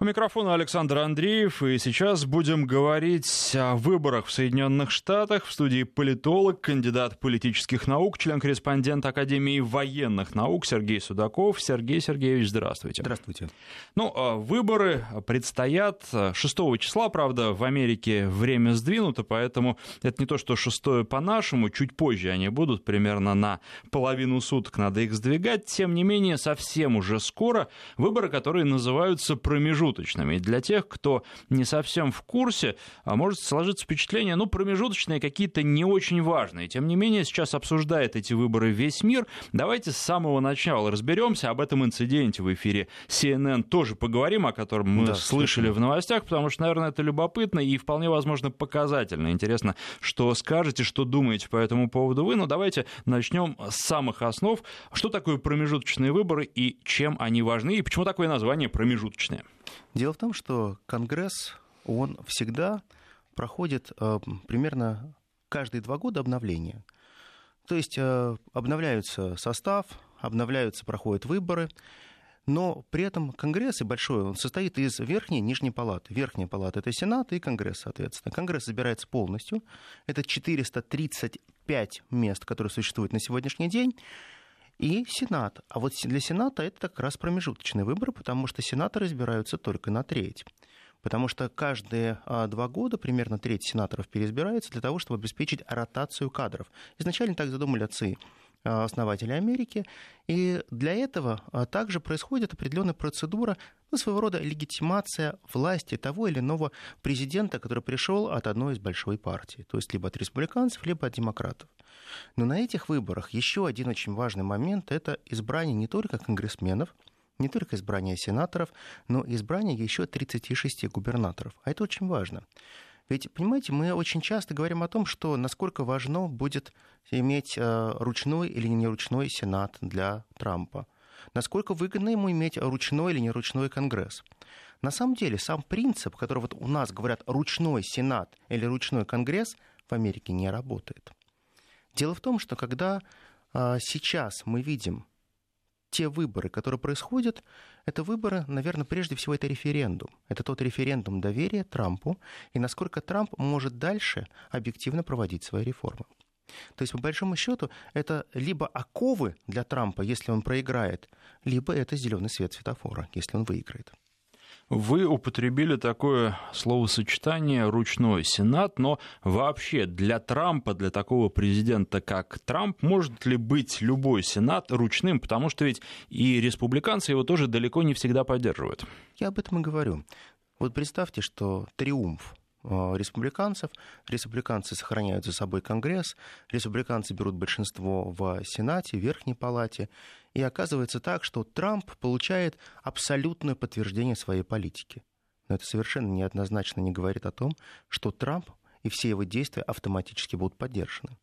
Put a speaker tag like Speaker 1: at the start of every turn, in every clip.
Speaker 1: У микрофона Александр Андреев, и сейчас будем говорить о выборах в Соединенных Штатах. В студии политолог, кандидат политических наук, член-корреспондент Академии военных наук Сергей Судаков. Сергей Сергеевич, здравствуйте.
Speaker 2: Здравствуйте.
Speaker 1: Ну, а выборы предстоят 6 числа, правда, в Америке время сдвинуто, поэтому это не то, что 6 по-нашему, чуть позже они будут, примерно на половину суток надо их сдвигать. Тем не менее, совсем уже скоро выборы, которые называются промежуточными промежуточными. И для тех, кто не совсем в курсе, а может сложиться впечатление, ну, промежуточные какие-то не очень важные. Тем не менее, сейчас обсуждает эти выборы весь мир. Давайте с самого начала разберемся об этом инциденте в эфире CNN. Тоже поговорим, о котором мы да, слышали в новостях, потому что, наверное, это любопытно и вполне возможно показательно. Интересно, что скажете, что думаете по этому поводу вы. Но давайте начнем с самых основ. Что такое промежуточные выборы и чем они важны, и почему такое название промежуточные?
Speaker 2: Дело в том, что Конгресс, он всегда проходит э, примерно каждые два года обновление. То есть э, обновляются состав, обновляются, проходят выборы, но при этом Конгресс и большой, он состоит из верхней и нижней палаты. Верхняя палата – это Сенат и Конгресс, соответственно. Конгресс забирается полностью. Это 435 мест, которые существуют на сегодняшний день и Сенат. А вот для Сената это как раз промежуточный выбор, потому что сенаторы избираются только на треть. Потому что каждые а, два года примерно треть сенаторов переизбирается для того, чтобы обеспечить ротацию кадров. Изначально так задумали отцы а, основатели Америки. И для этого а, также происходит определенная процедура, ну, своего рода легитимация власти того или иного президента, который пришел от одной из большой партий, то есть либо от республиканцев, либо от демократов. Но на этих выборах еще один очень важный момент – это избрание не только конгрессменов, не только избрание сенаторов, но и избрание еще 36 губернаторов. А это очень важно. Ведь, понимаете, мы очень часто говорим о том, что насколько важно будет иметь э, ручной или неручной сенат для Трампа. Насколько выгодно ему иметь ручной или неручной конгресс. На самом деле, сам принцип, который вот у нас говорят ручной сенат или ручной конгресс, в Америке не работает. Дело в том, что когда а, сейчас мы видим те выборы, которые происходят, это выборы, наверное, прежде всего это референдум. Это тот референдум доверия Трампу и насколько Трамп может дальше объективно проводить свои реформы. То есть, по большому счету, это либо оковы для Трампа, если он проиграет, либо это зеленый свет светофора, если он выиграет.
Speaker 1: Вы употребили такое словосочетание «ручной сенат», но вообще для Трампа, для такого президента, как Трамп, может ли быть любой сенат ручным? Потому что ведь и республиканцы его тоже далеко не всегда поддерживают.
Speaker 2: Я об этом и говорю. Вот представьте, что триумф республиканцев. Республиканцы сохраняют за собой Конгресс, республиканцы берут большинство в Сенате, Верхней Палате. И оказывается так, что Трамп получает абсолютное подтверждение своей политики. Но это совершенно неоднозначно не говорит о том, что Трамп и все его действия автоматически будут поддержаны.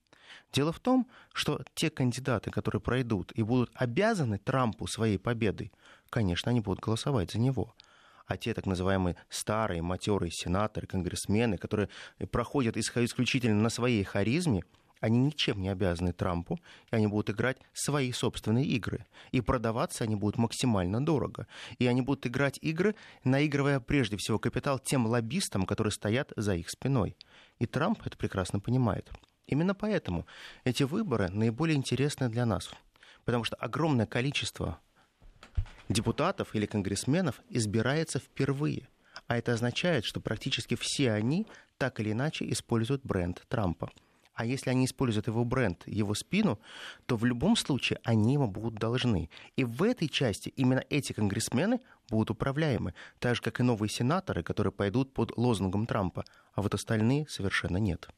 Speaker 2: Дело в том, что те кандидаты, которые пройдут и будут обязаны Трампу своей победой, конечно, они будут голосовать за него а те так называемые старые, матерые сенаторы, конгрессмены, которые проходят исключительно на своей харизме, они ничем не обязаны Трампу, и они будут играть свои собственные игры. И продаваться они будут максимально дорого. И они будут играть игры, наигрывая прежде всего капитал тем лоббистам, которые стоят за их спиной. И Трамп это прекрасно понимает. Именно поэтому эти выборы наиболее интересны для нас. Потому что огромное количество депутатов или конгрессменов избирается впервые. А это означает, что практически все они так или иначе используют бренд Трампа. А если они используют его бренд, его спину, то в любом случае они ему будут должны. И в этой части именно эти конгрессмены будут управляемы, так же, как и новые сенаторы, которые пойдут под лозунгом Трампа, а вот остальные совершенно нет.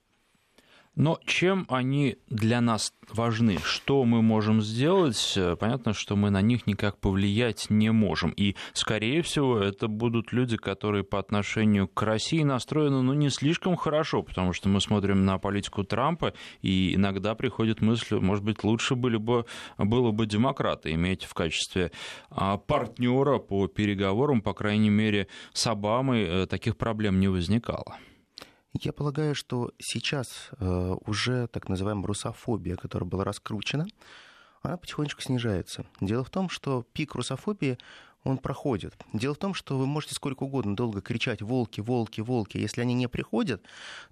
Speaker 1: Но чем они для нас важны? Что мы можем сделать? Понятно, что мы на них никак повлиять не можем. И, скорее всего, это будут люди, которые по отношению к России настроены ну, не слишком хорошо, потому что мы смотрим на политику Трампа, и иногда приходит мысль, может быть, лучше были бы, было бы демократа иметь в качестве а, партнера по переговорам, по крайней мере, с Обамой э, таких проблем не возникало.
Speaker 2: Я полагаю, что сейчас э, уже так называемая русофобия, которая была раскручена, она потихонечку снижается. Дело в том, что пик русофобии он проходит. Дело в том, что вы можете сколько угодно долго кричать «волки, волки, волки». Если они не приходят,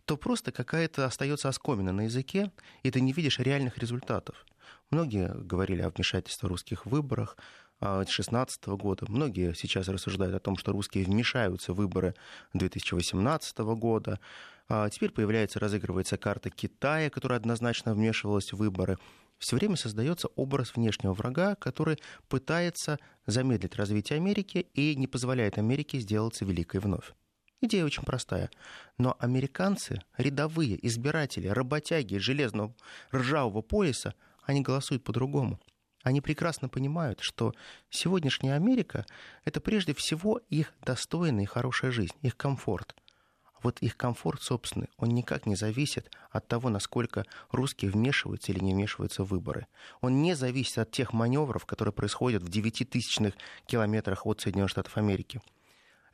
Speaker 2: то просто какая-то остается оскомина на языке, и ты не видишь реальных результатов. Многие говорили о вмешательстве в русских выборах, 2016 года. Многие сейчас рассуждают о том, что русские вмешаются в выборы 2018 года. А теперь появляется, разыгрывается карта Китая, которая однозначно вмешивалась в выборы все время создается образ внешнего врага, который пытается замедлить развитие Америки и не позволяет Америке сделаться великой вновь. Идея очень простая. Но американцы, рядовые избиратели, работяги железного ржавого пояса, они голосуют по-другому. Они прекрасно понимают, что сегодняшняя Америка — это прежде всего их достойная и хорошая жизнь, их комфорт — вот их комфорт собственный, он никак не зависит от того, насколько русские вмешиваются или не вмешиваются в выборы. Он не зависит от тех маневров, которые происходят в 9 тысячных километрах от Соединенных Штатов Америки.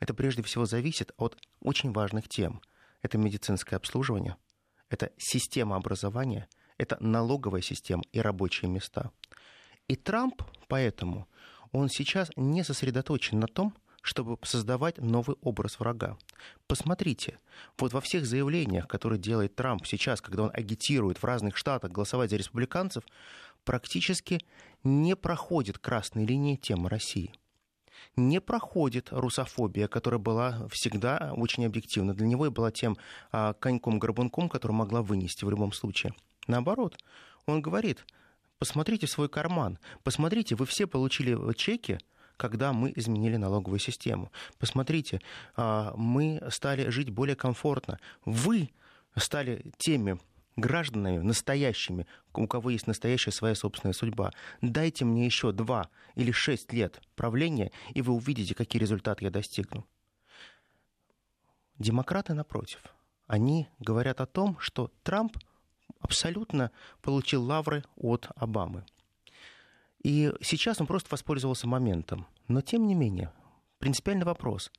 Speaker 2: Это прежде всего зависит от очень важных тем. Это медицинское обслуживание, это система образования, это налоговая система и рабочие места. И Трамп поэтому, он сейчас не сосредоточен на том, чтобы создавать новый образ врага. Посмотрите, вот во всех заявлениях, которые делает Трамп сейчас, когда он агитирует в разных штатах голосовать за республиканцев, практически не проходит красной линии тема России. Не проходит русофобия, которая была всегда очень объективна. Для него и была тем а, коньком-горбунком, который могла вынести в любом случае. Наоборот, он говорит, посмотрите в свой карман, посмотрите, вы все получили чеки, когда мы изменили налоговую систему. Посмотрите, а, мы стали жить более комфортно. Вы стали теми гражданами настоящими, у кого есть настоящая своя собственная судьба. Дайте мне еще два или шесть лет правления, и вы увидите, какие результаты я достигну. Демократы, напротив, они говорят о том, что Трамп абсолютно получил лавры от Обамы. И сейчас он просто воспользовался моментом. Но тем не менее, принципиальный вопрос.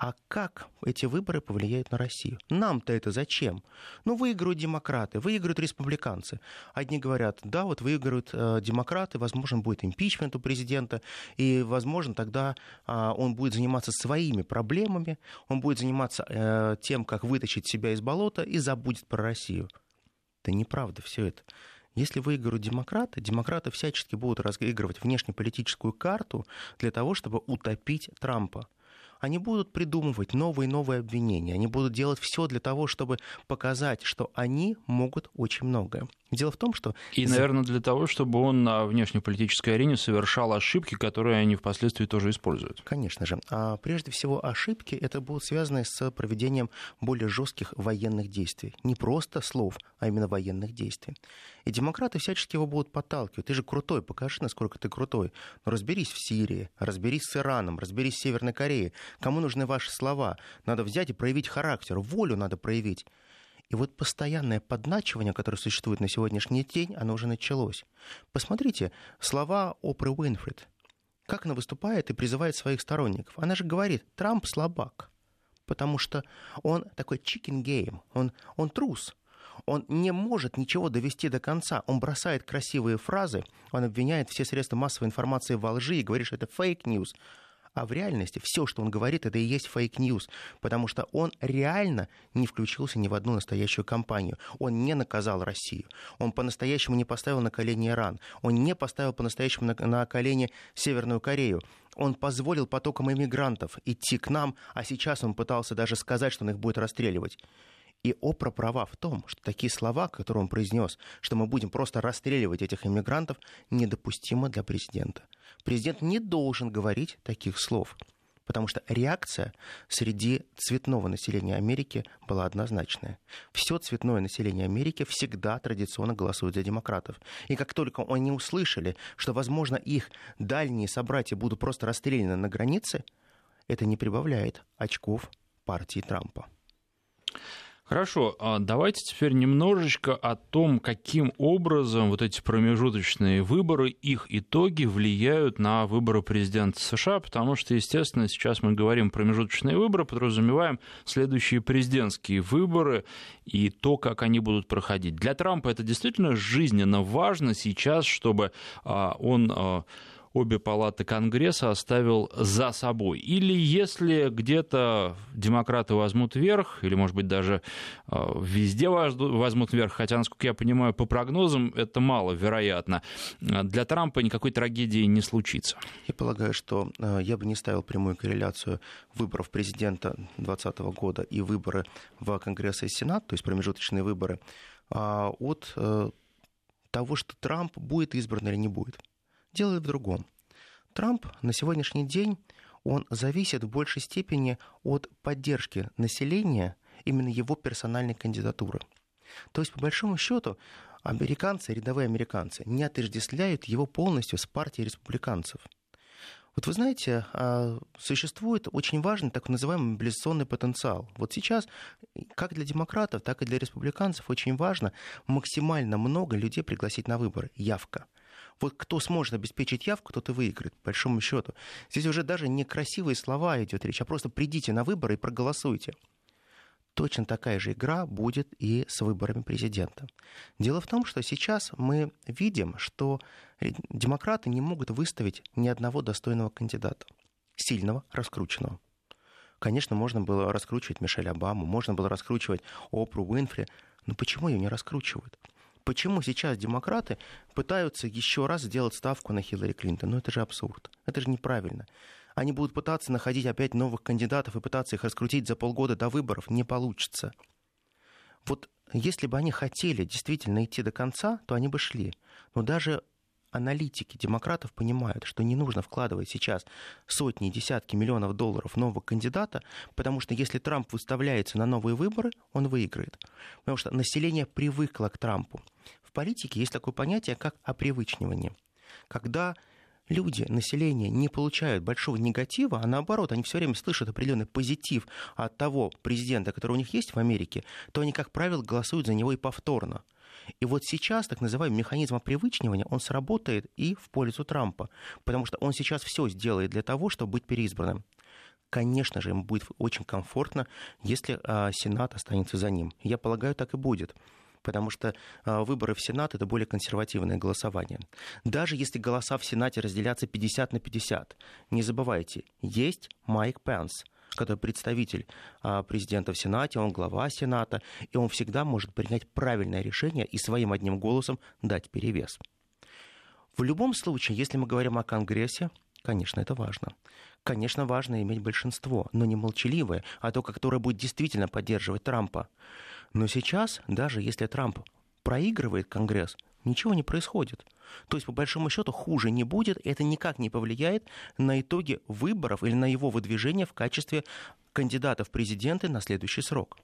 Speaker 2: А как эти выборы повлияют на Россию? Нам-то это зачем? Ну, выиграют демократы, выиграют республиканцы. Одни говорят, да, вот выиграют э, демократы, возможно, будет импичмент у президента, и, возможно, тогда э, он будет заниматься своими проблемами, он будет заниматься э, тем, как вытащить себя из болота и забудет про Россию. Да неправда все это. Если выиграют демократы, демократы всячески будут разыгрывать внешнеполитическую карту для того, чтобы утопить Трампа они будут придумывать новые и новые обвинения, они будут делать все для того, чтобы показать, что они могут очень многое. Дело в том, что...
Speaker 1: И, наверное, для того, чтобы он на внешнеполитической арене совершал ошибки, которые они впоследствии тоже используют.
Speaker 2: Конечно же. А прежде всего ошибки это будут связаны с проведением более жестких военных действий. Не просто слов, а именно военных действий. И демократы всячески его будут подталкивать. Ты же крутой, покажи, насколько ты крутой. Но разберись в Сирии, разберись с Ираном, разберись в Северной Корее. Кому нужны ваши слова? Надо взять и проявить характер, волю надо проявить. И вот постоянное подначивание, которое существует на сегодняшний день, оно уже началось. Посмотрите слова Опры Уинфрид. Как она выступает и призывает своих сторонников. Она же говорит, Трамп слабак, потому что он такой chicken game, он, он трус, он не может ничего довести до конца. Он бросает красивые фразы, он обвиняет все средства массовой информации во лжи и говорит, что это fake news. А в реальности все, что он говорит, это и есть fake news, потому что он реально не включился ни в одну настоящую кампанию. Он не наказал Россию. Он по-настоящему не поставил на колени Иран. Он не поставил по-настоящему на, на колени Северную Корею. Он позволил потокам иммигрантов идти к нам, а сейчас он пытался даже сказать, что он их будет расстреливать. И Опра права в том, что такие слова, которые он произнес, что мы будем просто расстреливать этих иммигрантов, недопустимы для президента. Президент не должен говорить таких слов, потому что реакция среди цветного населения Америки была однозначная. Все цветное население Америки всегда традиционно голосует за демократов. И как только они услышали, что, возможно, их дальние собратья будут просто расстреляны на границе, это не прибавляет очков партии Трампа.
Speaker 1: Хорошо, а давайте теперь немножечко о том, каким образом вот эти промежуточные выборы, их итоги влияют на выборы президента США, потому что, естественно, сейчас мы говорим промежуточные выборы, подразумеваем следующие президентские выборы и то, как они будут проходить. Для Трампа это действительно жизненно важно сейчас, чтобы а, он а, обе палаты Конгресса оставил за собой. Или если где-то демократы возьмут верх, или, может быть, даже а, везде возьмут верх, хотя, насколько я понимаю, по прогнозам это маловероятно, для Трампа никакой трагедии не случится.
Speaker 2: Я полагаю, что а, я бы не ставил прямую корреляцию выборов президента 2020 года и выборы в Конгресс и Сенат, то есть промежуточные выборы, а, от э, того, что Трамп будет избран или не будет. Дело в другом. Трамп на сегодняшний день он зависит в большей степени от поддержки населения именно его персональной кандидатуры. То есть, по большому счету, американцы, рядовые американцы, не отождествляют его полностью с партией республиканцев – вот вы знаете, а, существует очень важный так называемый мобилизационный потенциал. Вот сейчас, как для демократов, так и для республиканцев, очень важно максимально много людей пригласить на выборы. Явка. Вот кто сможет обеспечить явку, тот и выиграет, по большому счету. Здесь уже даже не красивые слова идет речь, а просто придите на выборы и проголосуйте. Точно такая же игра будет и с выборами президента. Дело в том, что сейчас мы видим, что демократы не могут выставить ни одного достойного кандидата, сильного, раскрученного. Конечно, можно было раскручивать Мишель Обаму, можно было раскручивать Опру Уинфри, но почему ее не раскручивают? Почему сейчас демократы пытаются еще раз сделать ставку на Хиллари Клинтон? Ну это же абсурд. Это же неправильно они будут пытаться находить опять новых кандидатов и пытаться их раскрутить за полгода до выборов, не получится. Вот если бы они хотели действительно идти до конца, то они бы шли. Но даже аналитики демократов понимают, что не нужно вкладывать сейчас сотни и десятки миллионов долларов нового кандидата, потому что если Трамп выставляется на новые выборы, он выиграет. Потому что население привыкло к Трампу. В политике есть такое понятие, как опривычнивание. Когда люди, население не получают большого негатива, а наоборот, они все время слышат определенный позитив от того президента, который у них есть в Америке, то они, как правило, голосуют за него и повторно. И вот сейчас так называемый механизм опривычнивания, он сработает и в пользу Трампа, потому что он сейчас все сделает для того, чтобы быть переизбранным. Конечно же, ему будет очень комфортно, если а, Сенат останется за ним. Я полагаю, так и будет потому что а, выборы в Сенат это более консервативное голосование. Даже если голоса в Сенате разделятся 50 на 50, не забывайте, есть Майк Пенс, который представитель а, президента в Сенате, он глава Сената, и он всегда может принять правильное решение и своим одним голосом дать перевес. В любом случае, если мы говорим о Конгрессе, конечно, это важно. Конечно, важно иметь большинство, но не молчаливое, а то, которое будет действительно поддерживать Трампа. Но сейчас, даже если Трамп проигрывает Конгресс, ничего не происходит. То есть, по большому счету, хуже не будет, и это никак не повлияет на итоги выборов или на его выдвижение в качестве кандидата в президенты на следующий срок.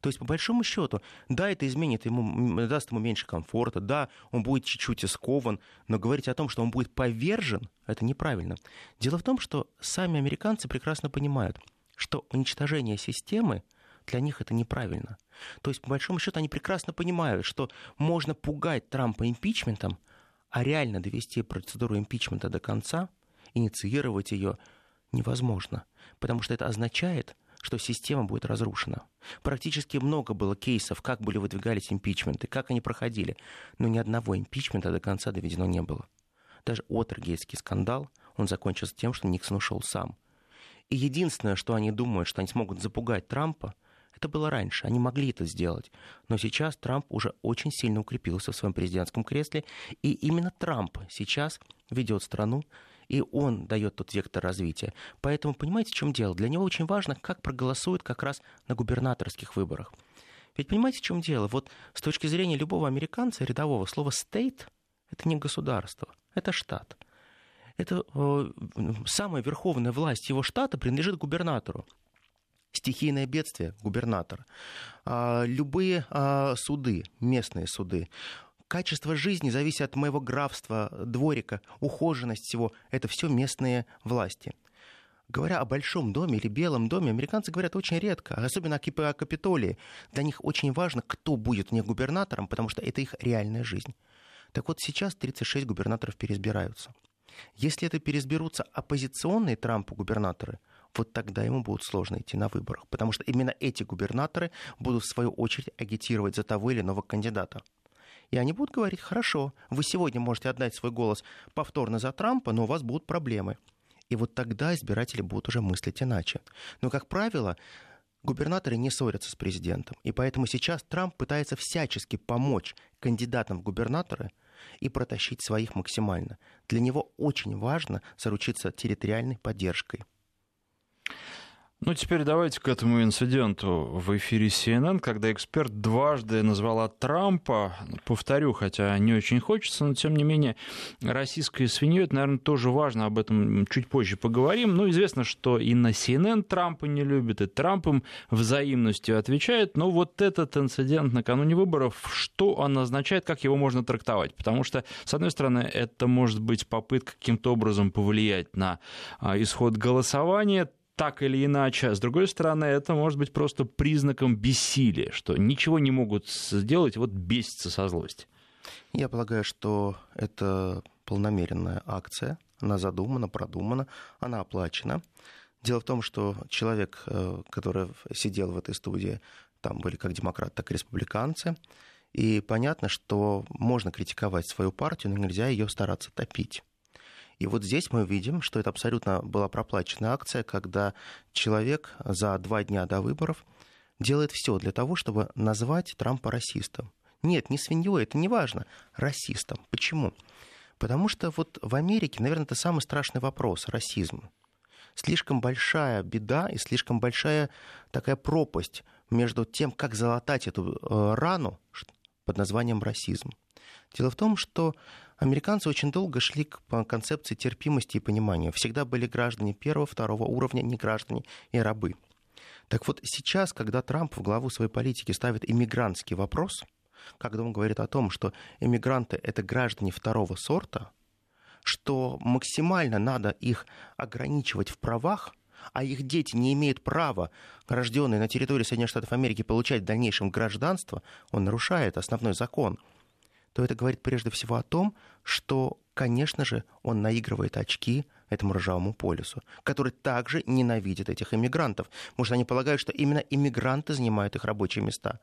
Speaker 2: То есть, по большому счету, да, это изменит ему, даст ему меньше комфорта, да, он будет чуть-чуть искован, но говорить о том, что он будет повержен, это неправильно. Дело в том, что сами американцы прекрасно понимают, что уничтожение системы – для них это неправильно. То есть, по большому счету, они прекрасно понимают, что можно пугать Трампа импичментом, а реально довести процедуру импичмента до конца, инициировать ее невозможно. Потому что это означает, что система будет разрушена. Практически много было кейсов, как были выдвигались импичменты, как они проходили, но ни одного импичмента до конца доведено не было. Даже Отергейский скандал, он закончился тем, что Никсон ушел сам. И единственное, что они думают, что они смогут запугать Трампа – это было раньше, они могли это сделать. Но сейчас Трамп уже очень сильно укрепился в своем президентском кресле, и именно Трамп сейчас ведет страну и он дает тот вектор развития. Поэтому понимаете, в чем дело? Для него очень важно, как проголосуют как раз на губернаторских выборах. Ведь понимаете, в чем дело? Вот с точки зрения любого американца, рядового, слово state – это не государство, это штат. Это э, самая верховная власть его штата принадлежит губернатору стихийное бедствие, губернатор, а, любые а, суды, местные суды, качество жизни зависит от моего графства, дворика, ухоженность всего. Это все местные власти. Говоря о большом доме или белом доме, американцы говорят очень редко, особенно о Капитолии. Для них очень важно, кто будет не губернатором, потому что это их реальная жизнь. Так вот, сейчас 36 губернаторов переизбираются. Если это переизберутся оппозиционные Трампу губернаторы, вот тогда ему будет сложно идти на выборах, потому что именно эти губернаторы будут в свою очередь агитировать за того или иного кандидата. И они будут говорить, хорошо, вы сегодня можете отдать свой голос повторно за Трампа, но у вас будут проблемы. И вот тогда избиратели будут уже мыслить иначе. Но, как правило, губернаторы не ссорятся с президентом. И поэтому сейчас Трамп пытается всячески помочь кандидатам в губернаторы и протащить своих максимально. Для него очень важно заручиться территориальной поддержкой.
Speaker 1: Ну, теперь давайте к этому инциденту в эфире CNN, когда эксперт дважды назвала Трампа, повторю, хотя не очень хочется, но тем не менее, российской свиньей, это, наверное, тоже важно, об этом чуть позже поговорим. Ну, известно, что и на CNN Трампа не любит, и Трамп им взаимностью отвечает, но вот этот инцидент накануне выборов, что он означает, как его можно трактовать? Потому что, с одной стороны, это может быть попытка каким-то образом повлиять на а, исход голосования, так или иначе. С другой стороны, это может быть просто признаком бессилия, что ничего не могут сделать, вот бесится со злости.
Speaker 2: Я полагаю, что это полномеренная акция. Она задумана, продумана, она оплачена. Дело в том, что человек, э, который сидел в этой студии, там были как демократы, так и республиканцы. И понятно, что можно критиковать свою партию, но нельзя ее стараться топить. И вот здесь мы видим, что это абсолютно была проплаченная акция, когда человек за два дня до выборов делает все для того, чтобы назвать Трампа расистом. Нет, не свиньей, это не важно, расистом. Почему? Потому что вот в Америке, наверное, это самый страшный вопрос – расизм. Слишком большая беда и слишком большая такая пропасть между тем, как залатать эту э, рану под названием расизм. Дело в том, что Американцы очень долго шли к концепции терпимости и понимания. Всегда были граждане первого, второго уровня, не граждане и рабы. Так вот сейчас, когда Трамп в главу своей политики ставит иммигрантский вопрос, когда он говорит о том, что иммигранты — это граждане второго сорта, что максимально надо их ограничивать в правах, а их дети не имеют права, рожденные на территории Соединенных Штатов Америки, получать в дальнейшем гражданство, он нарушает основной закон — то это говорит прежде всего о том, что, конечно же, он наигрывает очки этому ржавому полюсу, который также ненавидит этих иммигрантов, потому что они полагают, что именно иммигранты занимают их рабочие места.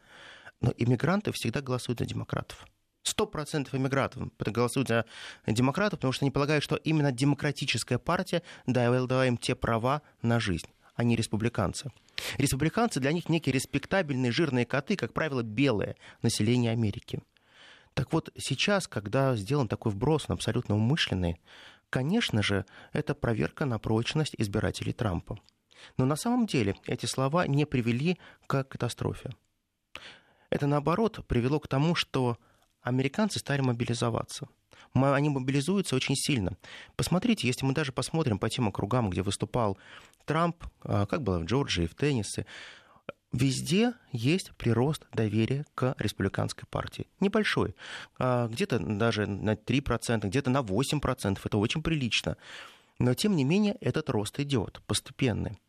Speaker 2: Но иммигранты всегда голосуют за демократов. Сто процентов иммигрантов голосуют за демократов, потому что они полагают, что именно демократическая партия дала им те права на жизнь а не республиканцы. Республиканцы для них некие респектабельные жирные коты, как правило, белое население Америки. Так вот, сейчас, когда сделан такой вброс, он абсолютно умышленный, конечно же, это проверка на прочность избирателей Трампа. Но на самом деле эти слова не привели к катастрофе. Это, наоборот, привело к тому, что американцы стали мобилизоваться. Они мобилизуются очень сильно. Посмотрите, если мы даже посмотрим по тем округам, где выступал Трамп, а, как было в Джорджии, в Теннессе, Везде есть прирост доверия к республиканской партии. Небольшой. А, где-то даже на 3%, где-то на 8%. Это очень прилично. Но, тем не менее, этот рост идет постепенный.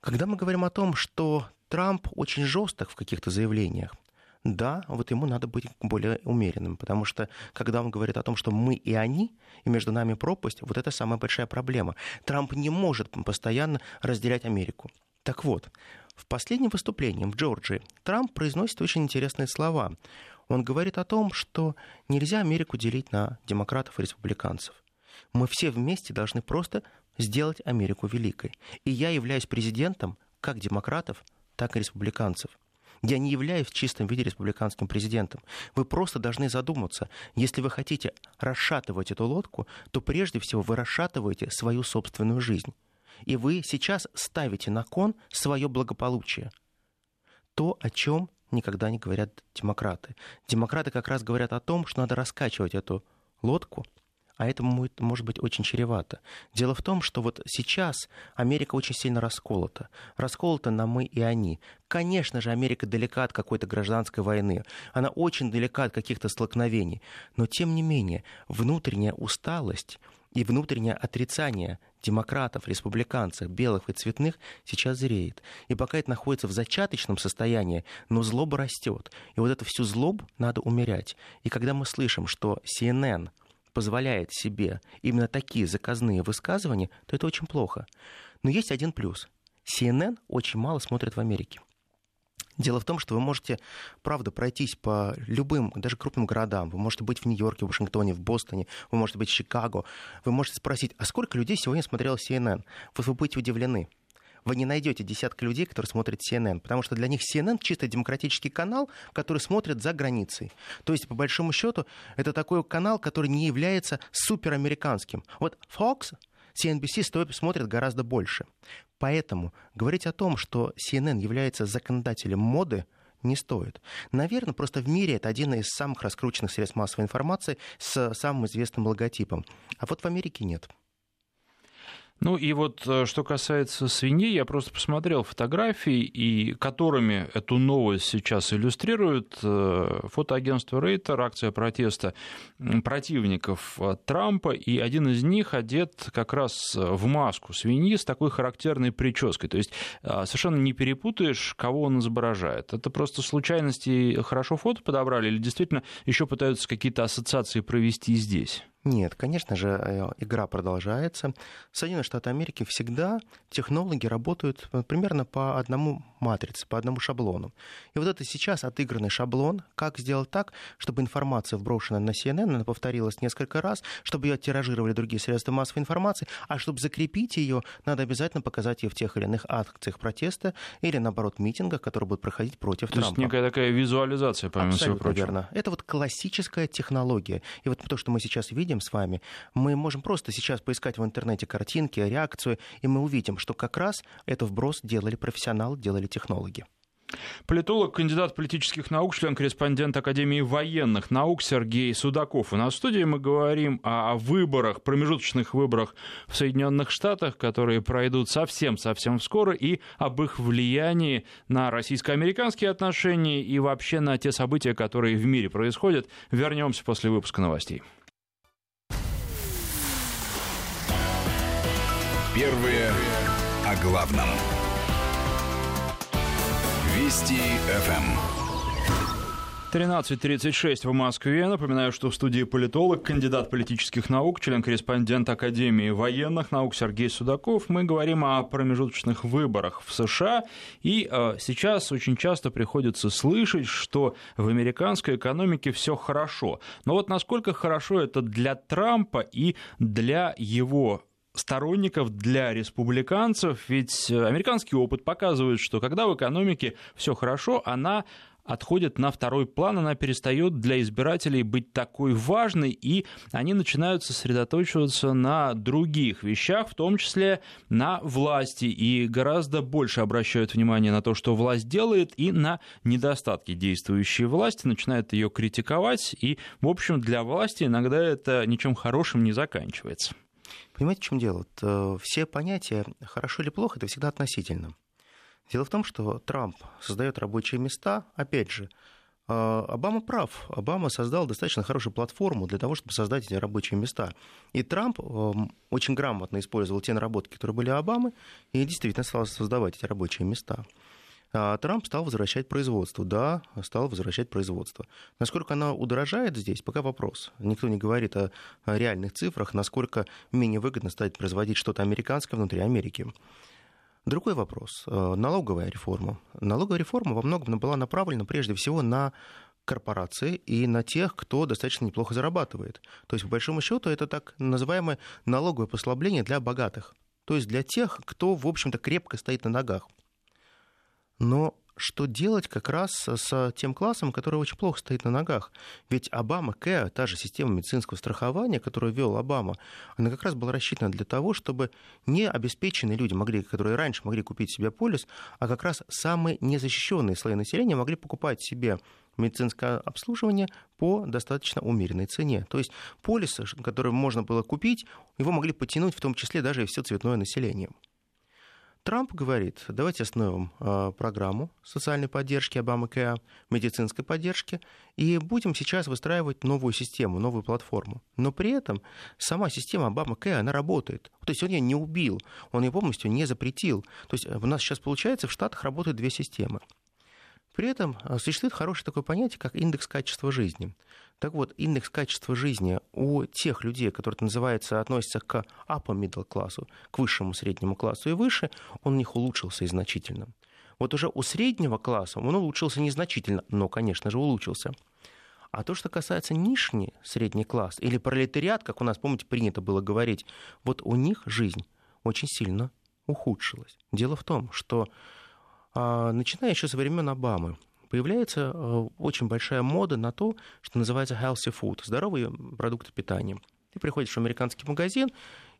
Speaker 2: Когда мы говорим о том, что Трамп очень жесток в каких-то заявлениях, да, вот ему надо быть более умеренным, потому что когда он говорит о том, что мы и они, и между нами пропасть, вот это самая большая проблема. Трамп не может постоянно разделять Америку. Так вот, в последнем выступлении в Джорджии Трамп произносит очень интересные слова. Он говорит о том, что нельзя Америку делить на демократов и республиканцев. Мы все вместе должны просто сделать Америку великой. И я являюсь президентом как демократов, так и республиканцев. Я не являюсь в чистом виде республиканским президентом. Вы просто должны задуматься, если вы хотите расшатывать эту лодку, то прежде всего вы расшатываете свою собственную жизнь. И вы сейчас ставите на кон свое благополучие. То, о чем никогда не говорят демократы. Демократы как раз говорят о том, что надо раскачивать эту лодку, а это может быть очень чревато. Дело в том, что вот сейчас Америка очень сильно расколота. Расколота на мы и они. Конечно же, Америка далека от какой-то гражданской войны. Она очень далека от каких-то столкновений. Но, тем не менее, внутренняя усталость и внутреннее отрицание демократов, республиканцев, белых и цветных сейчас зреет. И пока это находится в зачаточном состоянии, но злоба растет. И вот эту всю злобу надо умерять. И когда мы слышим, что CNN позволяет себе именно такие заказные высказывания, то это очень плохо. Но есть один плюс. CNN очень мало смотрят в Америке. Дело в том, что вы можете, правда, пройтись по любым, даже крупным городам. Вы можете быть в Нью-Йорке, в Вашингтоне, в Бостоне, вы можете быть в Чикаго. Вы можете спросить, а сколько людей сегодня смотрело CNN? Вот вы будете удивлены вы не найдете десятка людей, которые смотрят CNN, потому что для них CNN чисто демократический канал, который смотрит за границей. То есть, по большому счету, это такой канал, который не является суперамериканским. Вот Fox CNBC стоит, смотрит гораздо больше. Поэтому говорить о том, что CNN является законодателем моды, не стоит. Наверное, просто в мире это один из самых раскрученных средств массовой информации с самым известным логотипом. А вот в Америке нет.
Speaker 1: Ну и вот э, что касается свиней, я просто посмотрел фотографии, и которыми эту новость сейчас иллюстрирует э, фотоагентство Рейтер, акция протеста противников э, Трампа, и один из них одет как раз в маску свиньи с такой характерной прической. То есть совершенно не перепутаешь, кого он изображает. Это просто случайности хорошо фото подобрали или действительно еще пытаются какие-то ассоциации провести здесь?
Speaker 2: Нет, конечно же, э, игра продолжается. В Соединенных Штатах Америки всегда технологи работают э, примерно по одному матрице, по одному шаблону. И вот это сейчас отыгранный шаблон, как сделать так, чтобы информация, вброшенная на CNN, она повторилась несколько раз, чтобы ее тиражировали другие средства массовой информации, а чтобы закрепить ее, надо обязательно показать ее в тех или иных акциях протеста или, наоборот, митингах, которые будут проходить против
Speaker 1: то
Speaker 2: Трампа.
Speaker 1: То есть некая такая визуализация, помимо
Speaker 2: Абсолютно
Speaker 1: всего прочего.
Speaker 2: верно. Это вот классическая технология. И вот то, что мы сейчас видим, видим с вами, мы можем просто сейчас поискать в интернете картинки, реакцию, и мы увидим, что как раз это вброс делали профессионалы, делали технологи.
Speaker 1: Политолог, кандидат политических наук, член-корреспондент Академии военных наук Сергей Судаков. У нас в студии мы говорим о выборах, промежуточных выборах в Соединенных Штатах, которые пройдут совсем-совсем скоро, и об их влиянии на российско-американские отношения и вообще на те события, которые в мире происходят. Вернемся после выпуска новостей.
Speaker 3: Первые о главном. Вести ФМ.
Speaker 1: 13.36 в Москве. Напоминаю, что в студии политолог, кандидат политических наук, член-корреспондент Академии военных наук Сергей Судаков. Мы говорим о промежуточных выборах в США. И э, сейчас очень часто приходится слышать, что в американской экономике все хорошо. Но вот насколько хорошо это для Трампа и для его сторонников для республиканцев, ведь э, американский опыт показывает, что когда в экономике все хорошо, она отходит на второй план, она перестает для избирателей быть такой важной, и они начинают сосредоточиваться на других вещах, в том числе на власти, и гораздо больше обращают внимание на то, что власть делает, и на недостатки действующей власти, начинают ее критиковать, и, в общем, для власти иногда это ничем хорошим не заканчивается.
Speaker 2: Понимаете, в чем дело? Э, все понятия хорошо или плохо это всегда относительно. Дело в том, что Трамп создает рабочие места, опять же, э, Обама прав. Обама создал достаточно хорошую платформу для того, чтобы создать эти рабочие места. И Трамп э, очень грамотно использовал те наработки, которые были у Обамы, и действительно стал создавать эти рабочие места. А Трамп стал возвращать производство. Да, стал возвращать производство. Насколько оно удорожает здесь, пока вопрос. Никто не говорит о реальных цифрах, насколько менее выгодно стать производить что-то американское внутри Америки. Другой вопрос. Э, налоговая реформа. Налоговая реформа во многом была направлена прежде всего на корпорации и на тех, кто достаточно неплохо зарабатывает. То есть, по большому счету, это так называемое налоговое послабление для богатых. То есть для тех, кто, в общем-то, крепко стоит на ногах. Но что делать как раз с тем классом, который очень плохо стоит на ногах. Ведь Обама Кэ, та же система медицинского страхования, которую вел Обама, она как раз была рассчитана для того, чтобы не обеспеченные люди, могли, которые раньше могли купить себе полис, а как раз самые незащищенные слои населения могли покупать себе медицинское обслуживание по достаточно умеренной цене. То есть полис, который можно было купить, его могли потянуть в том числе даже и все цветное население. Трамп говорит, давайте остановим э, программу социальной поддержки Обама Кэа, медицинской поддержки, и будем сейчас выстраивать новую систему, новую платформу. Но при этом сама система Обама Кэа, она работает. То есть он ее не убил, он ее полностью не запретил. То есть у нас сейчас получается в Штатах работают две системы. При этом а, существует хорошее такое понятие, как индекс качества жизни. Так вот, индекс качества жизни у тех людей, которые называется, относятся к upper middle классу, к высшему среднему классу и выше, он у них улучшился и значительно. Вот уже у среднего класса он улучшился незначительно, но, конечно же, улучшился. А то, что касается нижний средний класс или пролетариат, как у нас, помните, принято было говорить, вот у них жизнь очень сильно ухудшилась. Дело в том, что а, начиная еще со времен Обамы, появляется а, очень большая мода на то, что называется healthy food, здоровые продукты питания. Ты приходишь в американский магазин,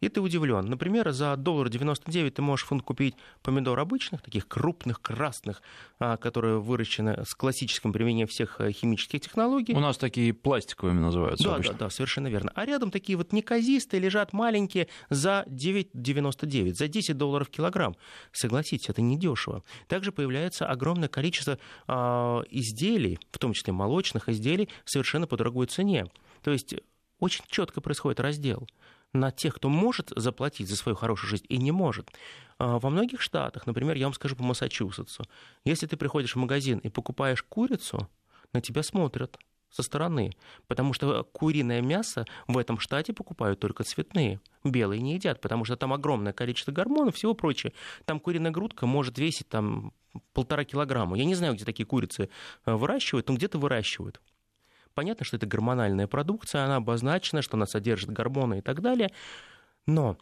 Speaker 2: и ты удивлен. Например, за доллар 99 ты можешь фунт купить помидор обычных, таких крупных, красных, а, которые выращены с классическим применением всех э, химических технологий.
Speaker 1: У нас такие пластиковыми называются
Speaker 2: Да,
Speaker 1: обычно.
Speaker 2: да, да, совершенно верно. А рядом такие вот неказистые лежат маленькие за 9,99, за 10 долларов килограмм. Согласитесь, это недешево. Также появляется огромное количество э, изделий, в том числе молочных изделий, совершенно по другой цене. То есть очень четко происходит раздел на тех, кто может заплатить за свою хорошую жизнь и не может. А, во многих штатах, например, я вам скажу по Массачусетсу, если ты приходишь в магазин и покупаешь курицу, на тебя смотрят со стороны, потому что куриное мясо в этом штате покупают только цветные. Белые не едят, потому что там огромное количество гормонов, всего прочего. Там куриная грудка может весить там полтора килограмма. Я не знаю, где такие курицы а, выращивают, но где-то выращивают. Понятно, что это гормональная продукция, она обозначена, что она содержит гормоны и так далее. Но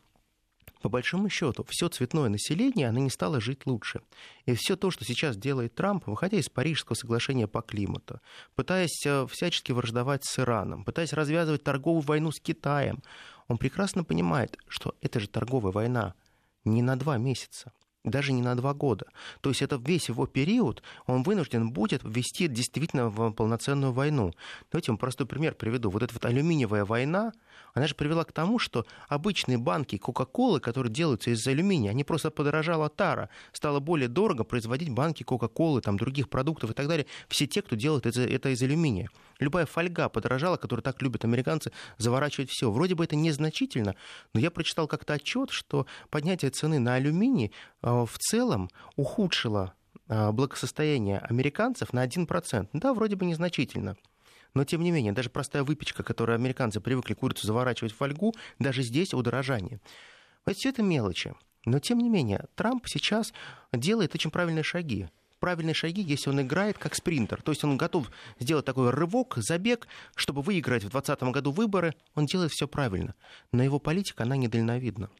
Speaker 2: по большому счету, все цветное население, оно не стало жить лучше. И все то, что сейчас делает Трамп, выходя из Парижского соглашения по климату, пытаясь э, всячески враждовать с Ираном, пытаясь развязывать торговую войну с Китаем, он прекрасно понимает, что это же торговая война не на два месяца даже не на два года. То есть это весь его период, он вынужден будет ввести действительно в полноценную войну. Давайте вам простой пример приведу. Вот эта вот алюминиевая война, она же привела к тому, что обычные банки Кока-Колы, которые делаются из алюминия, они просто подорожала тара. Стало более дорого производить банки Кока-Колы, там, других продуктов и так далее. Все те, кто делает это, это из алюминия. Любая фольга подорожала, которую так любят американцы, заворачивать все. Вроде бы это незначительно, но я прочитал как-то отчет, что поднятие цены на алюминий а, в целом ухудшило а, благосостояние американцев на 1%. Да, вроде бы незначительно. Но, тем не менее, даже простая выпечка, которую американцы привыкли курицу заворачивать в фольгу, даже здесь удорожание. Вот все это мелочи. Но, тем не менее, Трамп сейчас делает очень правильные шаги правильные шаги, если он играет как спринтер. То есть он готов сделать такой рывок, забег, чтобы выиграть в 2020 году выборы. Он делает все правильно. Но его политика, она недальновидна.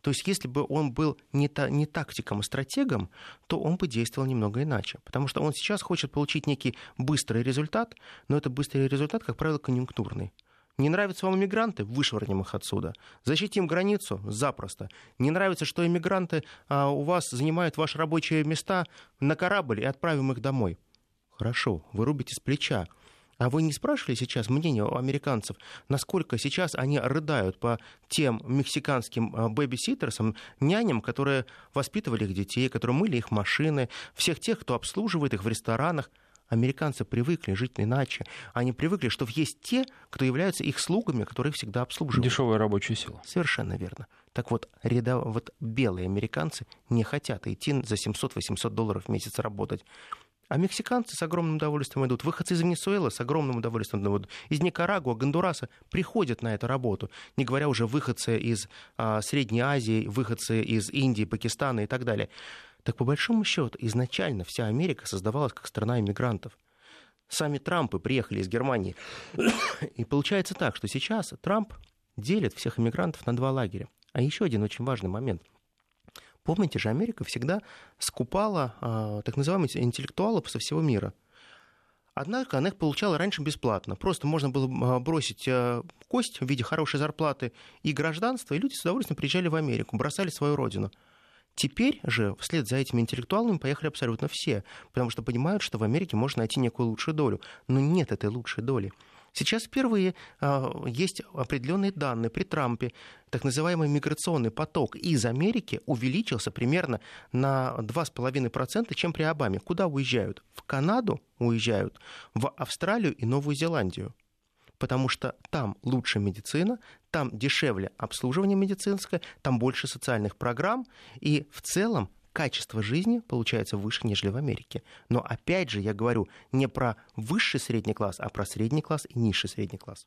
Speaker 2: То есть, если бы он был не, та, не тактиком, а стратегом, то он бы действовал немного иначе. Потому что он сейчас хочет получить некий быстрый результат, но это быстрый результат, как правило, конъюнктурный. Не нравятся вам иммигранты? Вышвырнем их отсюда. Защитим границу? Запросто. Не нравится, что иммигранты а, у вас занимают ваши рабочие места на корабль и отправим их домой? Хорошо, вы рубите с плеча. А вы не спрашивали сейчас мнение у американцев, насколько сейчас они рыдают по тем мексиканским а, бэби-ситтерсам, няням, которые воспитывали их детей, которые мыли их машины, всех тех, кто обслуживает их в ресторанах? Американцы привыкли жить иначе. Они привыкли, что есть те, кто являются их слугами, которые их всегда обслуживают.
Speaker 1: Дешевая рабочая сила.
Speaker 2: Совершенно верно. Так вот, ряда, вот белые американцы не хотят идти за 700-800 долларов в месяц работать. А мексиканцы с огромным удовольствием идут. Выходцы из Венесуэлы с огромным удовольствием идут. Из Никарагуа, Гондураса приходят на эту работу. Не говоря уже выходцы из а, Средней Азии, выходцы из Индии, Пакистана и так далее. Так по большому счету, изначально вся Америка создавалась как страна иммигрантов. Сами Трампы приехали из Германии. И получается так, что сейчас Трамп делит всех иммигрантов на два лагеря. А еще один очень важный момент – Помните же, Америка всегда скупала а, так называемых интеллектуалов со всего мира. Однако она их получала раньше бесплатно. Просто можно было а, бросить а, кость в виде хорошей зарплаты и гражданства, и люди с удовольствием приезжали в Америку, бросали свою родину. Теперь же вслед за этими интеллектуалами поехали абсолютно все, потому что понимают, что в Америке можно найти некую лучшую долю. Но нет этой лучшей доли. Сейчас впервые э, есть определенные данные при Трампе. Так называемый миграционный поток из Америки увеличился примерно на 2,5%, чем при Обаме. Куда уезжают? В Канаду уезжают, в Австралию и Новую Зеландию потому что там лучше медицина, там дешевле обслуживание медицинское, там больше социальных программ, и в целом качество жизни получается выше, нежели в Америке. Но опять же, я говорю не про высший средний класс, а про средний класс и низший средний класс.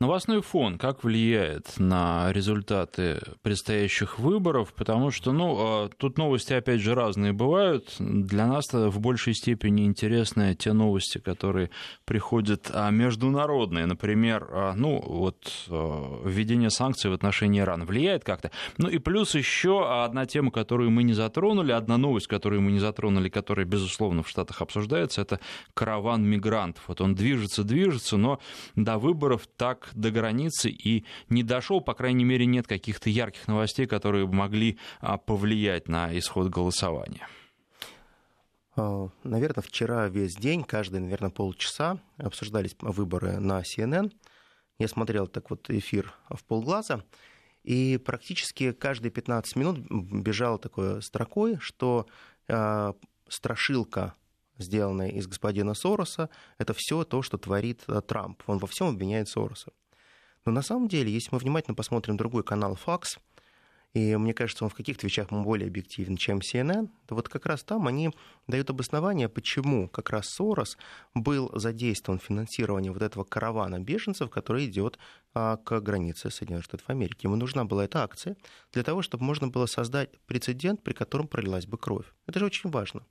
Speaker 1: Новостной фон как влияет на результаты предстоящих выборов? Потому что, ну, а, тут новости, опять же, разные бывают. Для нас в большей степени интересны те новости, которые приходят а, международные. Например, а, ну, вот введение санкций в отношении Ирана влияет как-то. Ну и плюс еще одна тема, которую мы не затронули, одна новость, которую мы не затронули, которая, безусловно, в Штатах обсуждается, это караван мигрантов. Вот он движется, движется, но до выборов так до границы и не дошел, по крайней мере, нет каких-то ярких новостей, которые могли а, повлиять на исход голосования.
Speaker 2: А, наверное, вчера весь день, каждые, наверное, полчаса обсуждались выборы на CNN. Я смотрел так вот эфир в полглаза, и практически каждые 15 минут бежало такой строкой, что э, страшилка сделанная из господина Сороса, это все то, что творит Трамп. Он во всем обвиняет Сороса. Но на самом деле, если мы внимательно посмотрим другой канал Fox, и мне кажется, он в каких-то вещах более объективен, чем CNN, то вот как раз там они дают обоснование, почему как раз Сорос был задействован в финансировании вот этого каравана беженцев, который идет а, к границе Соединенных Штатов Америки. Ему нужна была эта акция для того, чтобы можно было создать прецедент, при котором пролилась бы кровь. Это же очень важно.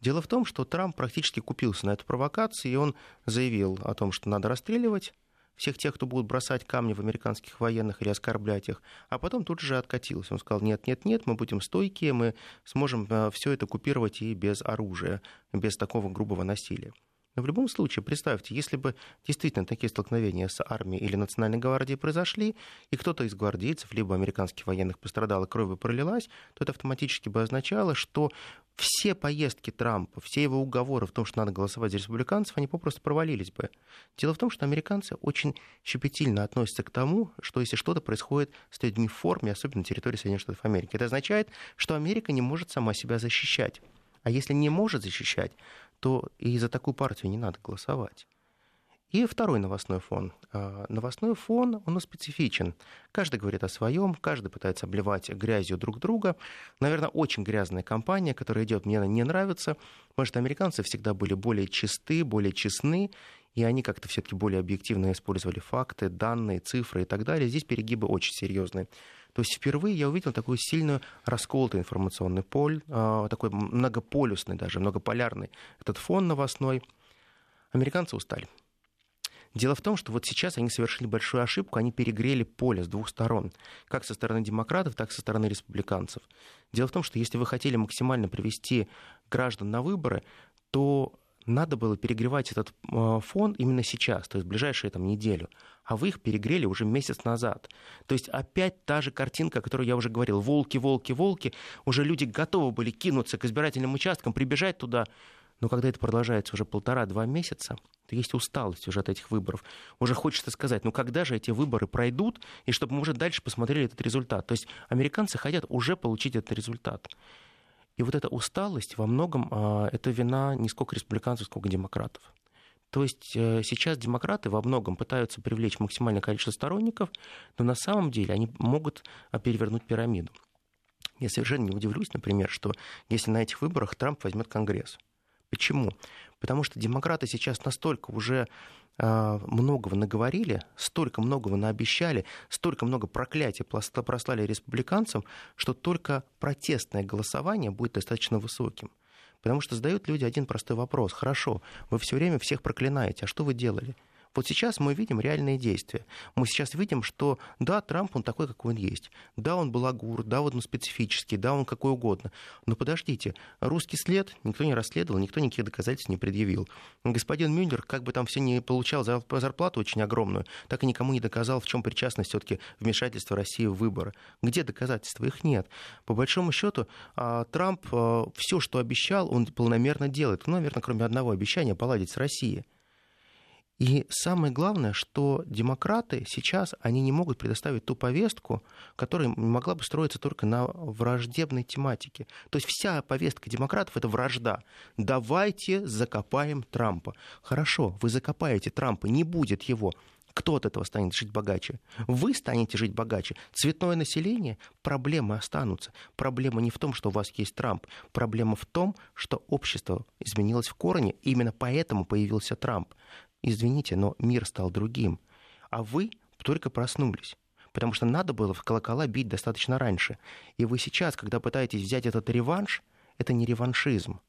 Speaker 2: Дело в том, что Трамп практически купился на эту провокацию, и он заявил о том, что надо расстреливать всех тех, кто будут бросать камни в американских военных или оскорблять их, а потом тут же откатился. Он сказал, нет, нет, нет, мы будем стойкие, мы сможем э, все это купировать и без оружия, без такого грубого насилия. Но в любом случае, представьте, если бы действительно такие столкновения с армией или национальной гвардией произошли, и кто-то из гвардейцев, либо американских военных пострадал, и кровь бы пролилась, то это автоматически бы означало, что все поездки Трампа, все его уговоры в том, что надо голосовать за республиканцев, они попросту провалились бы. Дело в том, что американцы очень щепетильно относятся к тому, что если что-то происходит с людьми в форме, особенно на территории Соединенных Штатов Америки, это означает, что Америка не может сама себя защищать. А если не может защищать, то и за такую партию не надо голосовать. И второй новостной фон. А, новостной фон, он специфичен. Каждый говорит о своем, каждый пытается обливать грязью друг друга. Наверное, очень грязная кампания, которая идет, мне она не нравится, что американцы всегда были более чисты, более честны, и они как-то все-таки более объективно использовали факты, данные, цифры и так далее. Здесь перегибы очень серьезные. То есть впервые я увидел такую сильную расколотый информационный поль, а, такой многополюсный даже, многополярный этот фон новостной. Американцы устали. Дело в том, что вот сейчас они совершили большую ошибку, они перегрели поле с двух сторон, как со стороны демократов, так и со стороны республиканцев. Дело в том, что если вы хотели максимально привести граждан на выборы, то надо было перегревать этот а, фон именно сейчас, то есть в ближайшую там, неделю. А вы их перегрели уже месяц назад. То есть опять та же картинка, о которой я уже говорил. Волки, волки, волки. Уже люди готовы были кинуться к избирательным участкам, прибежать туда. Но когда это продолжается уже полтора-два месяца, то есть усталость уже от этих выборов. Уже хочется сказать, ну когда же эти выборы пройдут, и чтобы мы уже дальше посмотрели этот результат. То есть американцы хотят уже получить этот результат. И вот эта усталость во многом а, это вина не сколько республиканцев, сколько демократов. То есть э, сейчас демократы во многом пытаются привлечь максимальное количество сторонников, но на самом деле они могут а, перевернуть пирамиду. Я совершенно не удивлюсь, например, что если на этих выборах Трамп возьмет Конгресс. Почему? Потому что демократы сейчас настолько уже а, многого наговорили, столько многого наобещали, столько много проклятий прослали республиканцам, что только протестное голосование будет достаточно высоким. Потому что задают люди один простой вопрос. Хорошо, вы все время всех проклинаете, а что вы делали? Вот сейчас мы видим реальные действия. Мы сейчас видим, что да, Трамп, он такой, какой он есть. Да, он балагур, да, он специфический, да, он какой угодно. Но подождите, русский след никто не расследовал, никто никаких доказательств не предъявил. Господин Мюллер, как бы там все не получал зарплату очень огромную, так и никому не доказал, в чем причастность все-таки вмешательства России в выборы. Где доказательства? Их нет. По большому счету, а, Трамп а, все, что обещал, он полномерно делает. Ну, наверное, кроме одного обещания поладить с Россией. И самое главное, что демократы сейчас, они не могут предоставить ту повестку, которая могла бы строиться только на враждебной тематике. То есть вся повестка демократов — это вражда. Давайте закопаем Трампа. Хорошо, вы закопаете Трампа, не будет его. Кто от этого станет жить богаче? Вы станете жить богаче. Цветное население, проблемы останутся. Проблема не в том, что у вас есть Трамп. Проблема в том, что общество изменилось в корне. Именно поэтому появился Трамп извините, но мир стал другим. а вы только проснулись. Потому что надо было в колокола бить достаточно раньше. И вы сейчас, когда пытаетесь взять этот реванш, это не реваншизм.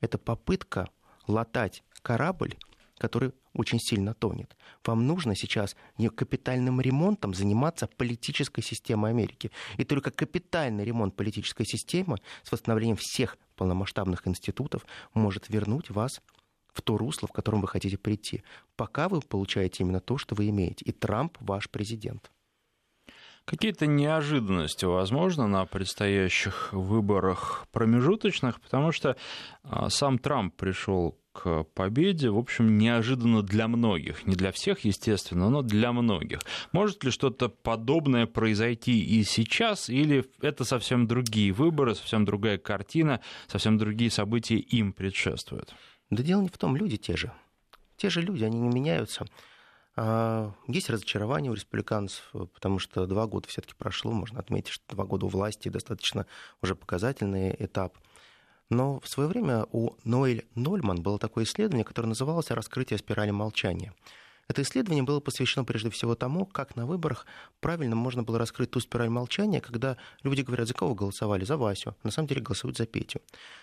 Speaker 2: Это попытка латать корабль, который очень сильно тонет. Вам нужно сейчас не капитальным ремонтом заниматься политической системой Америки. И только капитальный ремонт политической системы с восстановлением всех полномасштабных институтов может вернуть вас то русло, в котором вы хотите прийти. Пока вы получаете именно то, что вы имеете. И Трамп ваш президент.
Speaker 1: Какие-то неожиданности возможно на предстоящих выборах промежуточных, потому что а, сам Трамп пришел к победе, в общем, неожиданно для многих. Не для всех, естественно, но для многих. Может ли что-то подобное произойти и сейчас, или это совсем другие выборы, совсем другая картина, совсем другие события им предшествуют?
Speaker 2: Да дело не в том, люди те же. Те же люди, они не меняются. А, есть разочарование у республиканцев, потому что два года все-таки прошло, можно отметить, что два года у власти достаточно уже показательный этап. Но в свое время у Ноэль Нольман было такое исследование, которое называлось «Раскрытие спирали молчания». Это исследование было посвящено прежде всего тому, как на выборах правильно можно было раскрыть ту спираль молчания, когда люди говорят, за кого голосовали, за Васю, на самом деле голосуют за Петю.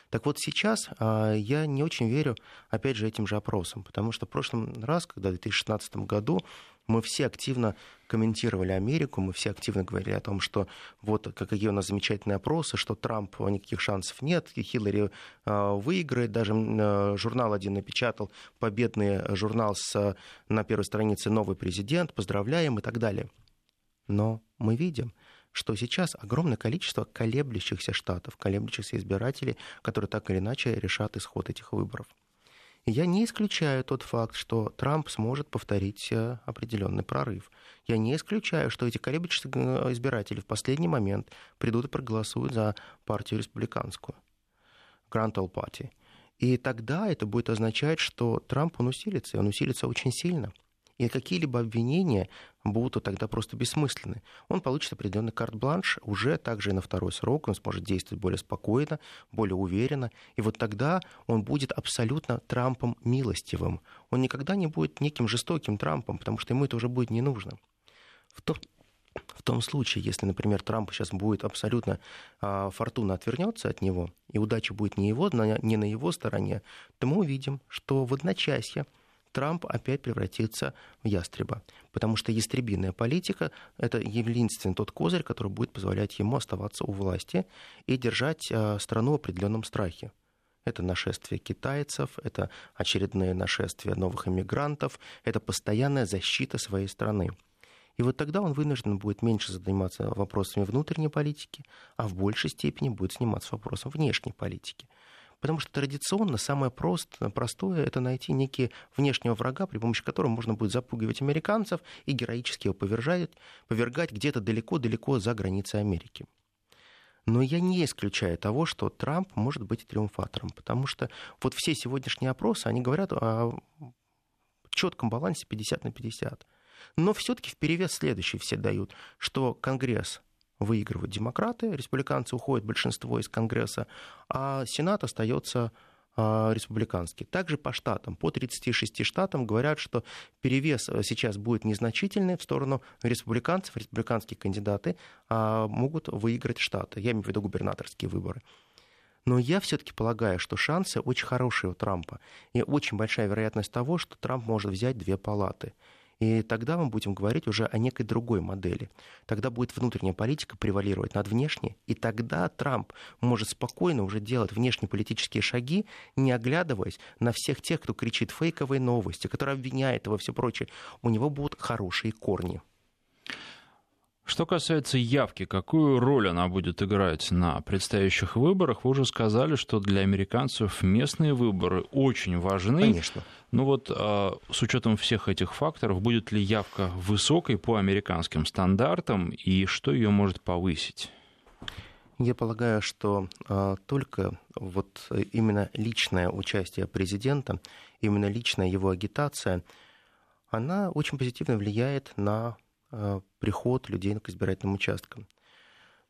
Speaker 2: Так вот сейчас а, я не очень верю, опять же, этим же опросам, потому что в прошлом раз, когда в 2016 году мы все активно комментировали Америку, мы все активно говорили о том, что вот какие у нас замечательные опросы, что Трамп никаких шансов нет, Хиллари э, выиграет. Даже э, журнал один напечатал, победный журнал с, на первой странице «Новый президент», поздравляем и так далее. Но мы видим, что сейчас огромное количество колеблющихся штатов, колеблющихся избирателей, которые так или иначе решат исход этих выборов. Я не исключаю тот факт, что Трамп сможет повторить э, определенный прорыв. Я не исключаю, что эти колеблющиеся э, избиратели в последний момент придут и проголосуют за партию республиканскую, Grand Old Party. И тогда это будет означать, что Трамп, он усилится, и он усилится очень сильно – и какие-либо обвинения будут тогда просто бессмысленны. Он получит определенный карт-бланш уже также и на второй срок, он сможет действовать более спокойно, более уверенно, и вот тогда он будет абсолютно Трампом милостивым. Он никогда не будет неким жестоким Трампом, потому что ему это уже будет не нужно. В том, в том случае, если, например, Трамп сейчас будет абсолютно а, фортуна отвернется от него, и удача будет не, его, не на его стороне, то мы увидим, что в одночасье Трамп опять превратится в ястреба. Потому что ястребиная политика – это единственный тот козырь, который будет позволять ему оставаться у власти и держать а, страну в определенном страхе. Это нашествие китайцев, это очередные нашествия новых иммигрантов, это постоянная защита своей страны. И вот тогда он вынужден будет меньше заниматься вопросами внутренней политики, а в большей степени будет заниматься вопросом внешней политики. Потому что традиционно самое просто, простое – это найти некие внешнего врага, при помощи которого можно будет запугивать американцев и героически его повержать, повергать где-то далеко-далеко за границей Америки. Но я не исключаю того, что Трамп может быть триумфатором, потому что вот все сегодняшние опросы, они говорят о четком балансе 50 на 50. Но все-таки в перевес следующий все дают, что Конгресс выигрывают демократы, республиканцы уходят большинство из Конгресса, а Сенат остается а, республиканский. Также по штатам, по 36 штатам говорят, что перевес э, сейчас будет незначительный в сторону республиканцев. Республиканские кандидаты а, могут выиграть штаты. Я имею в виду губернаторские выборы. Но я все-таки полагаю, что шансы очень хорошие у Трампа. И очень большая вероятность того, что Трамп может взять две палаты. И тогда мы будем говорить уже о некой другой модели. Тогда будет внутренняя политика превалировать над внешней, и тогда Трамп может спокойно уже делать внешнеполитические шаги, не оглядываясь на всех тех, кто кричит фейковые новости, который обвиняет и все прочее. У него будут хорошие корни.
Speaker 1: Что касается явки, какую роль она будет играть на предстоящих выборах? Вы уже сказали, что для американцев местные выборы очень важны.
Speaker 2: Конечно.
Speaker 1: Ну вот а, с учетом всех этих факторов, будет ли явка высокой по американским стандартам и что ее может повысить?
Speaker 2: Я полагаю, что а, только вот именно личное участие президента, именно личная его агитация, она очень позитивно влияет на приход людей к избирательным участкам.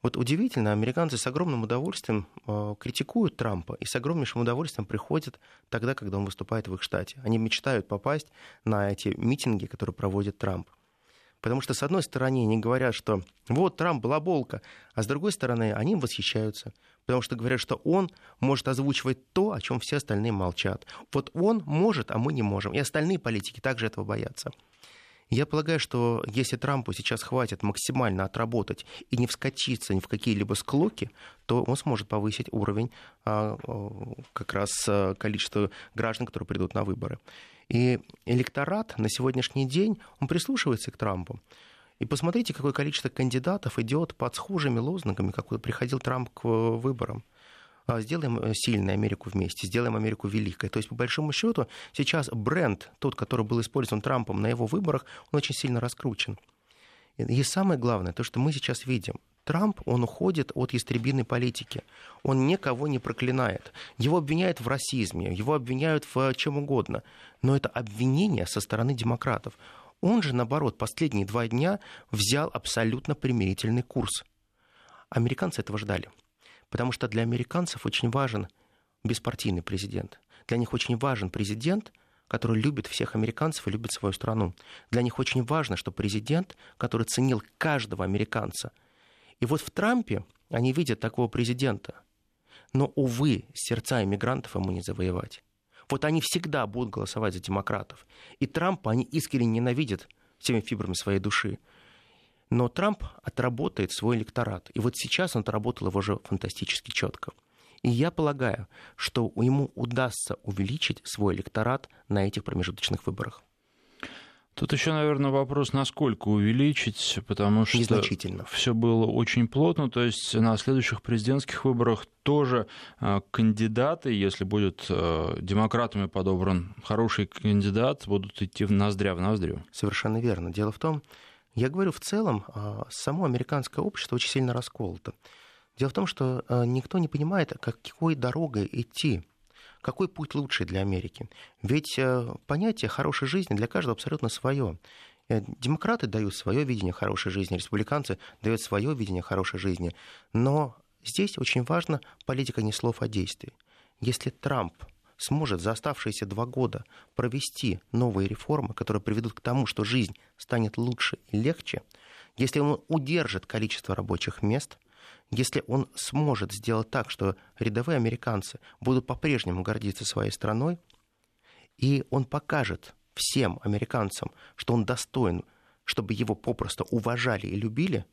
Speaker 2: Вот удивительно, американцы с огромным удовольствием э, критикуют Трампа и с огромнейшим удовольствием приходят тогда, когда он выступает в их штате. Они мечтают попасть на эти митинги, которые проводит Трамп. Потому что, с одной стороны, они говорят, что вот Трамп балаболка, а с другой стороны, они им восхищаются. Потому что говорят, что он может озвучивать то, о чем все остальные молчат. Вот он может, а мы не можем. И остальные политики также этого боятся. Я полагаю, что если Трампу сейчас хватит максимально отработать и не вскочиться ни в какие-либо склоки, то он сможет повысить уровень а, как раз а, количества граждан, которые придут на выборы. И электорат на сегодняшний день, он прислушивается к Трампу. И посмотрите, какое количество кандидатов идет под схожими лозунгами, как приходил Трамп к выборам. А, сделаем э, сильной Америку вместе, сделаем Америку великой. То есть, по большому счету, сейчас бренд, тот, который был использован Трампом на его выборах, он очень сильно раскручен. И самое главное, то, что мы сейчас видим, Трамп, он уходит от истребиной политики. Он никого не проклинает. Его обвиняют в расизме, его обвиняют в чем угодно. Но это обвинение со стороны демократов. Он же, наоборот, последние два дня взял абсолютно примирительный курс. Американцы этого ждали. Потому что для американцев очень важен беспартийный президент. Для них очень важен президент, который любит всех американцев и любит свою страну. Для них очень важно, что президент, который ценил каждого американца. И вот в Трампе они видят такого президента. Но, увы, сердца иммигрантов ему не завоевать. Вот они всегда будут голосовать за демократов. И Трампа они искренне ненавидят всеми фибрами своей души. Но Трамп отработает свой электорат. И вот сейчас он отработал его уже фантастически четко. И я полагаю, что ему удастся увеличить свой электорат на этих промежуточных выборах.
Speaker 1: Тут еще, наверное, вопрос, насколько увеличить, потому что
Speaker 2: Незначительно.
Speaker 1: все было очень плотно. То есть на следующих президентских выборах тоже э, кандидаты, если будет э, демократами подобран хороший кандидат, будут идти в ноздря в ноздрю.
Speaker 2: Совершенно верно. Дело в том, я говорю, в целом, а, само американское общество очень сильно расколото. Дело в том, что а, никто не понимает, какой дорогой идти, какой путь лучший для Америки. Ведь а, понятие хорошей жизни для каждого абсолютно свое. Э, демократы дают свое видение хорошей жизни, республиканцы дают свое видение хорошей жизни. Но здесь очень важна политика не слов, а действий. Если Трамп сможет за оставшиеся два года провести новые реформы, которые приведут к тому, что жизнь станет лучше и легче, если он удержит количество рабочих мест, если он сможет сделать так, что рядовые американцы будут по-прежнему гордиться своей страной, и он покажет всем американцам, что он достоин, чтобы его попросту уважали и любили,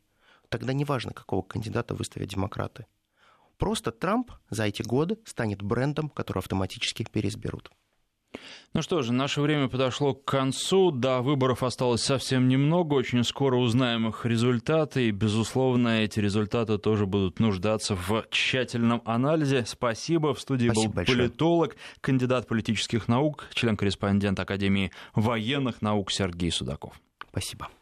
Speaker 2: тогда неважно, какого кандидата выставят демократы. Просто Трамп за эти годы станет брендом, который автоматически переизберут.
Speaker 1: Ну что же, наше время подошло к концу. До выборов осталось совсем немного. Очень скоро узнаем их результаты. И, безусловно, эти результаты тоже будут нуждаться в тщательном анализе. Спасибо. В студии
Speaker 2: Спасибо
Speaker 1: был
Speaker 2: большое.
Speaker 1: политолог, кандидат политических наук, член-корреспондент Академии военных наук Сергей Судаков.
Speaker 2: Спасибо.